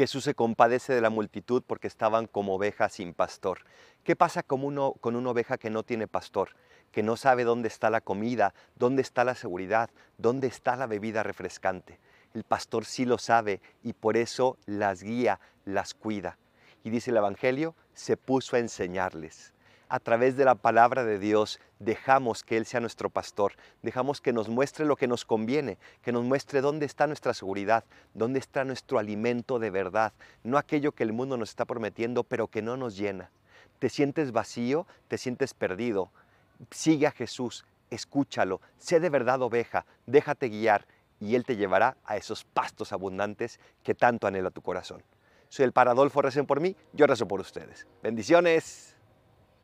Jesús se compadece de la multitud porque estaban como ovejas sin pastor. ¿Qué pasa con, uno, con una oveja que no tiene pastor? Que no sabe dónde está la comida, dónde está la seguridad, dónde está la bebida refrescante. El pastor sí lo sabe y por eso las guía, las cuida. Y dice el Evangelio, se puso a enseñarles a través de la palabra de Dios dejamos que Él sea nuestro pastor, dejamos que nos muestre lo que nos conviene, que nos muestre dónde está nuestra seguridad, dónde está nuestro alimento de verdad, no aquello que el mundo nos está prometiendo, pero que no nos llena. Te sientes vacío, te sientes perdido. Sigue a Jesús, escúchalo, sé de verdad oveja, déjate guiar y Él te llevará a esos pastos abundantes que tanto anhela tu corazón. Soy el Paradolfo, recen por mí, yo rezo por ustedes. Bendiciones.